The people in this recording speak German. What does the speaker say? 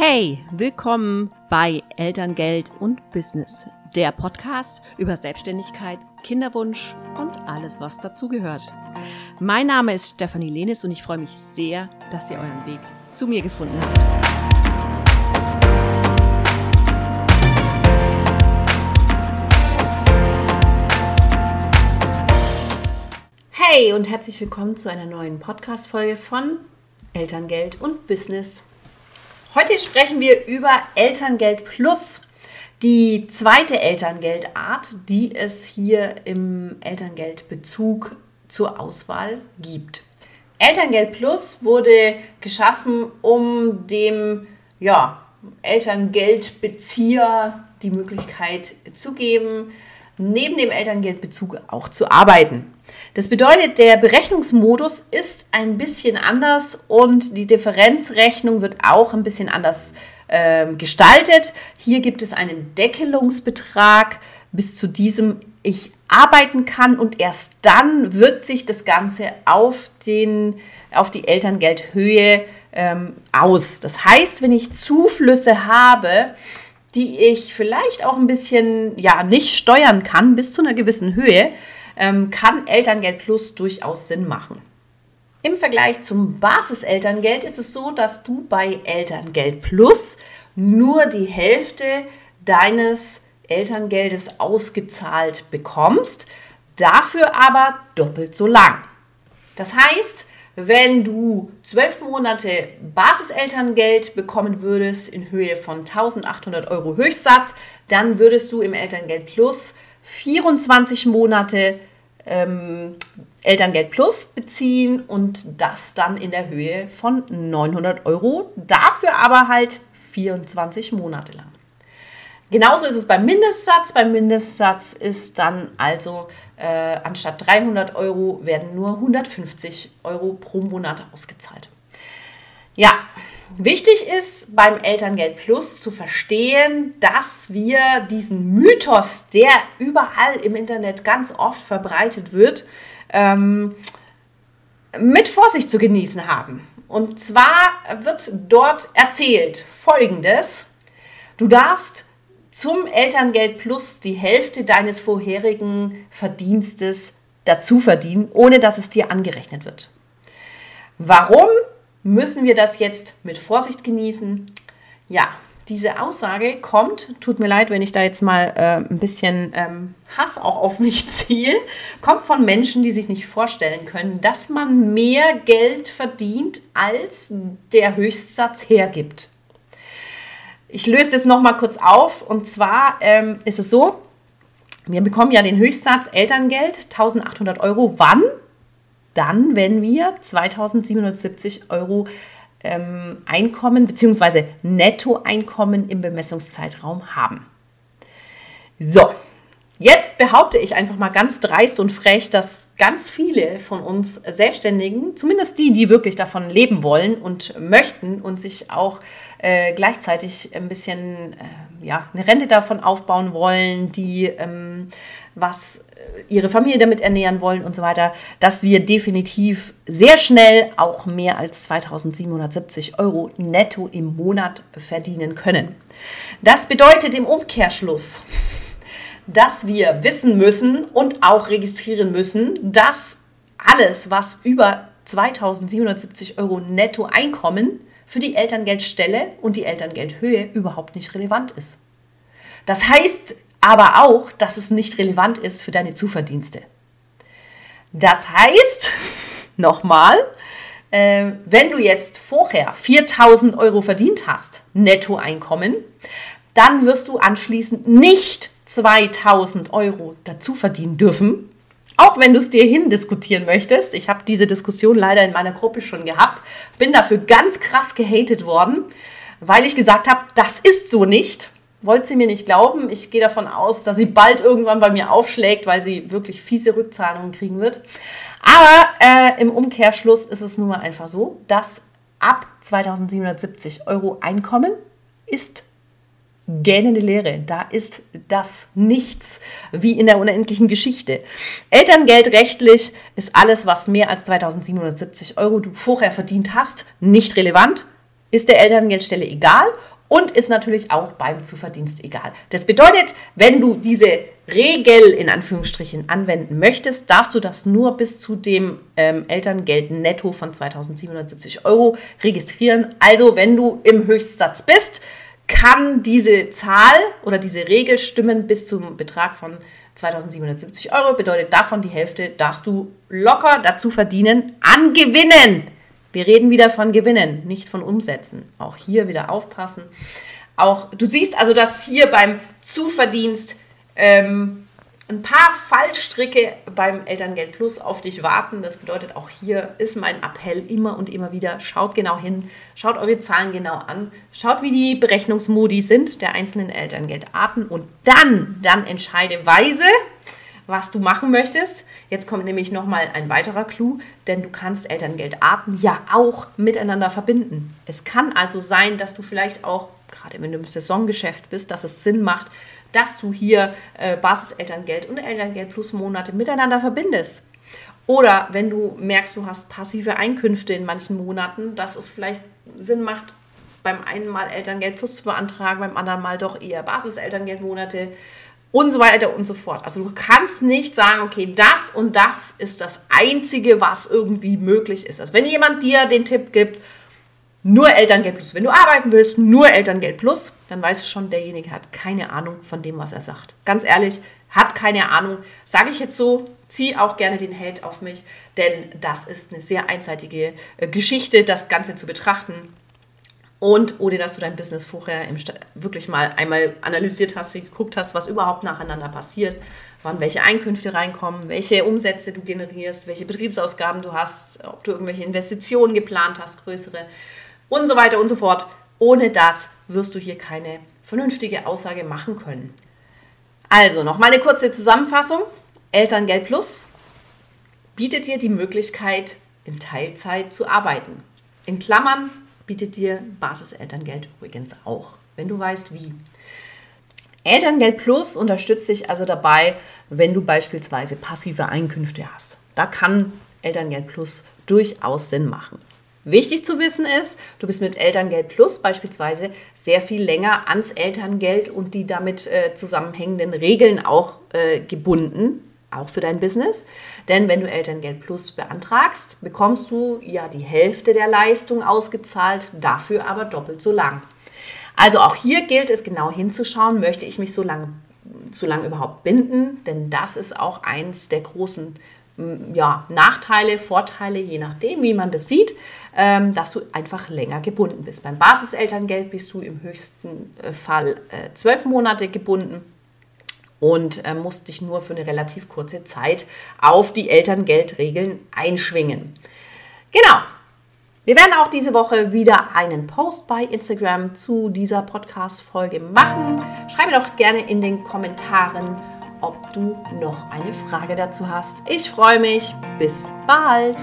Hey, willkommen bei Elterngeld und Business, der Podcast über Selbstständigkeit, Kinderwunsch und alles, was dazugehört. Mein Name ist Stefanie Lenis und ich freue mich sehr, dass ihr euren Weg zu mir gefunden habt. Hey und herzlich willkommen zu einer neuen Podcast-Folge von Elterngeld und Business. Heute sprechen wir über Elterngeld Plus, die zweite Elterngeldart, die es hier im Elterngeldbezug zur Auswahl gibt. Elterngeld Plus wurde geschaffen, um dem ja, Elterngeldbezieher die Möglichkeit zu geben, neben dem Elterngeldbezug auch zu arbeiten. Das bedeutet, der Berechnungsmodus ist ein bisschen anders und die Differenzrechnung wird auch ein bisschen anders äh, gestaltet. Hier gibt es einen Deckelungsbetrag, bis zu diesem ich arbeiten kann und erst dann wirkt sich das Ganze auf, den, auf die Elterngeldhöhe ähm, aus. Das heißt, wenn ich Zuflüsse habe, die ich vielleicht auch ein bisschen ja nicht steuern kann bis zu einer gewissen Höhe, ähm, kann Elterngeld Plus durchaus Sinn machen. Im Vergleich zum Basiselterngeld ist es so, dass du bei Elterngeld Plus nur die Hälfte deines Elterngeldes ausgezahlt bekommst, dafür aber doppelt so lang. Das heißt, wenn du zwölf Monate Basiselterngeld bekommen würdest in Höhe von 1800 Euro Höchstsatz, dann würdest du im Elterngeld Plus 24 Monate ähm, Elterngeld Plus beziehen und das dann in der Höhe von 900 Euro, dafür aber halt 24 Monate lang. Genauso ist es beim Mindestsatz. Beim Mindestsatz ist dann also äh, anstatt 300 Euro werden nur 150 Euro pro Monat ausgezahlt. Ja, wichtig ist beim Elterngeld Plus zu verstehen, dass wir diesen Mythos, der überall im Internet ganz oft verbreitet wird, ähm, mit Vorsicht zu genießen haben. Und zwar wird dort erzählt Folgendes. Du darfst zum Elterngeld Plus die Hälfte deines vorherigen Verdienstes dazu verdienen, ohne dass es dir angerechnet wird. Warum müssen wir das jetzt mit Vorsicht genießen? Ja, diese Aussage kommt, tut mir leid, wenn ich da jetzt mal äh, ein bisschen ähm, Hass auch auf mich ziehe, kommt von Menschen, die sich nicht vorstellen können, dass man mehr Geld verdient, als der Höchstsatz hergibt. Ich löse das nochmal kurz auf und zwar ähm, ist es so, wir bekommen ja den Höchstsatz Elterngeld, 1800 Euro. Wann? Dann, wenn wir 2770 Euro ähm, Einkommen bzw. Nettoeinkommen im Bemessungszeitraum haben. So, jetzt behaupte ich einfach mal ganz dreist und frech, dass ganz viele von uns Selbstständigen, zumindest die, die wirklich davon leben wollen und möchten und sich auch äh, gleichzeitig ein bisschen äh, ja, eine Rente davon aufbauen wollen, die ähm, was äh, ihre Familie damit ernähren wollen und so weiter, dass wir definitiv sehr schnell auch mehr als 2770 Euro netto im Monat verdienen können. Das bedeutet im Umkehrschluss, dass wir wissen müssen und auch registrieren müssen, dass alles, was über 2770 Euro netto Einkommen für die Elterngeldstelle und die Elterngeldhöhe überhaupt nicht relevant ist. Das heißt aber auch, dass es nicht relevant ist für deine Zuverdienste. Das heißt, nochmal, äh, wenn du jetzt vorher 4000 Euro verdient hast, Nettoeinkommen, dann wirst du anschließend nicht 2000 Euro dazu verdienen dürfen. Auch wenn du es dir hindiskutieren möchtest. Ich habe diese Diskussion leider in meiner Gruppe schon gehabt. Bin dafür ganz krass gehatet worden, weil ich gesagt habe, das ist so nicht wollte sie mir nicht glauben. Ich gehe davon aus, dass sie bald irgendwann bei mir aufschlägt, weil sie wirklich fiese Rückzahlungen kriegen wird. Aber äh, im Umkehrschluss ist es nun mal einfach so, dass ab 2770 Euro Einkommen ist gähnende Leere. Da ist das nichts wie in der unendlichen Geschichte. Elterngeld rechtlich ist alles, was mehr als 2770 Euro du vorher verdient hast, nicht relevant. ist der Elterngeldstelle egal und ist natürlich auch beim Zuverdienst egal. Das bedeutet, wenn du diese Regel in Anführungsstrichen anwenden möchtest, darfst du das nur bis zu dem ähm, Elterngeld netto von 2770 Euro registrieren. Also wenn du im Höchstsatz bist, kann diese Zahl oder diese Regel stimmen bis zum Betrag von 2770 Euro. Bedeutet davon die Hälfte darfst du locker dazu verdienen an Gewinnen. Wir reden wieder von Gewinnen, nicht von Umsätzen. Auch hier wieder aufpassen. Auch du siehst also, dass hier beim Zuverdienst ähm, ein paar Fallstricke beim Elterngeld Plus auf dich warten. Das bedeutet, auch hier ist mein Appell immer und immer wieder, schaut genau hin, schaut eure Zahlen genau an, schaut, wie die Berechnungsmodi sind der einzelnen Elterngeldarten und dann, dann entscheide weise, was du machen möchtest. Jetzt kommt nämlich nochmal ein weiterer Clou, denn du kannst Elterngeldarten ja auch miteinander verbinden. Es kann also sein, dass du vielleicht auch, gerade wenn du im Saisongeschäft bist, dass es Sinn macht, dass du hier äh, Basiselterngeld und Elterngeld plus Monate miteinander verbindest. Oder wenn du merkst, du hast passive Einkünfte in manchen Monaten, dass es vielleicht Sinn macht, beim einen Mal Elterngeld plus zu beantragen, beim anderen Mal doch eher Basiselterngeldmonate und so weiter und so fort. Also du kannst nicht sagen, okay, das und das ist das Einzige, was irgendwie möglich ist. Also wenn jemand dir den Tipp gibt, nur Elterngeld plus, wenn du arbeiten willst, nur Elterngeld plus, dann weißt du schon, derjenige hat keine Ahnung von dem, was er sagt. Ganz ehrlich, hat keine Ahnung. Sage ich jetzt so, zieh auch gerne den Held auf mich, denn das ist eine sehr einseitige äh, Geschichte, das Ganze zu betrachten. Und ohne dass du dein Business vorher wirklich mal einmal analysiert hast, geguckt hast, was überhaupt nacheinander passiert, wann welche Einkünfte reinkommen, welche Umsätze du generierst, welche Betriebsausgaben du hast, ob du irgendwelche Investitionen geplant hast, größere und so weiter und so fort. Ohne das wirst du hier keine vernünftige Aussage machen können. Also nochmal eine kurze Zusammenfassung. Elterngeld Plus bietet dir die Möglichkeit, in Teilzeit zu arbeiten. In Klammern bietet dir Basiselterngeld übrigens auch, wenn du weißt wie. Elterngeld Plus unterstützt dich also dabei, wenn du beispielsweise passive Einkünfte hast. Da kann Elterngeld Plus durchaus Sinn machen. Wichtig zu wissen ist, du bist mit Elterngeld Plus beispielsweise sehr viel länger ans Elterngeld und die damit äh, zusammenhängenden Regeln auch äh, gebunden auch für dein Business. Denn wenn du Elterngeld Plus beantragst, bekommst du ja die Hälfte der Leistung ausgezahlt, dafür aber doppelt so lang. Also auch hier gilt es genau hinzuschauen, möchte ich mich so lange so lange überhaupt binden, denn das ist auch eins der großen ja, Nachteile, Vorteile, je nachdem, wie man das sieht, ähm, dass du einfach länger gebunden bist. Beim Basiselterngeld bist du im höchsten äh, Fall äh, zwölf Monate gebunden und äh, musst dich nur für eine relativ kurze Zeit auf die Elterngeldregeln einschwingen. Genau. Wir werden auch diese Woche wieder einen Post bei Instagram zu dieser Podcast-Folge machen. Schreibe doch gerne in den Kommentaren, ob du noch eine Frage dazu hast. Ich freue mich. Bis bald.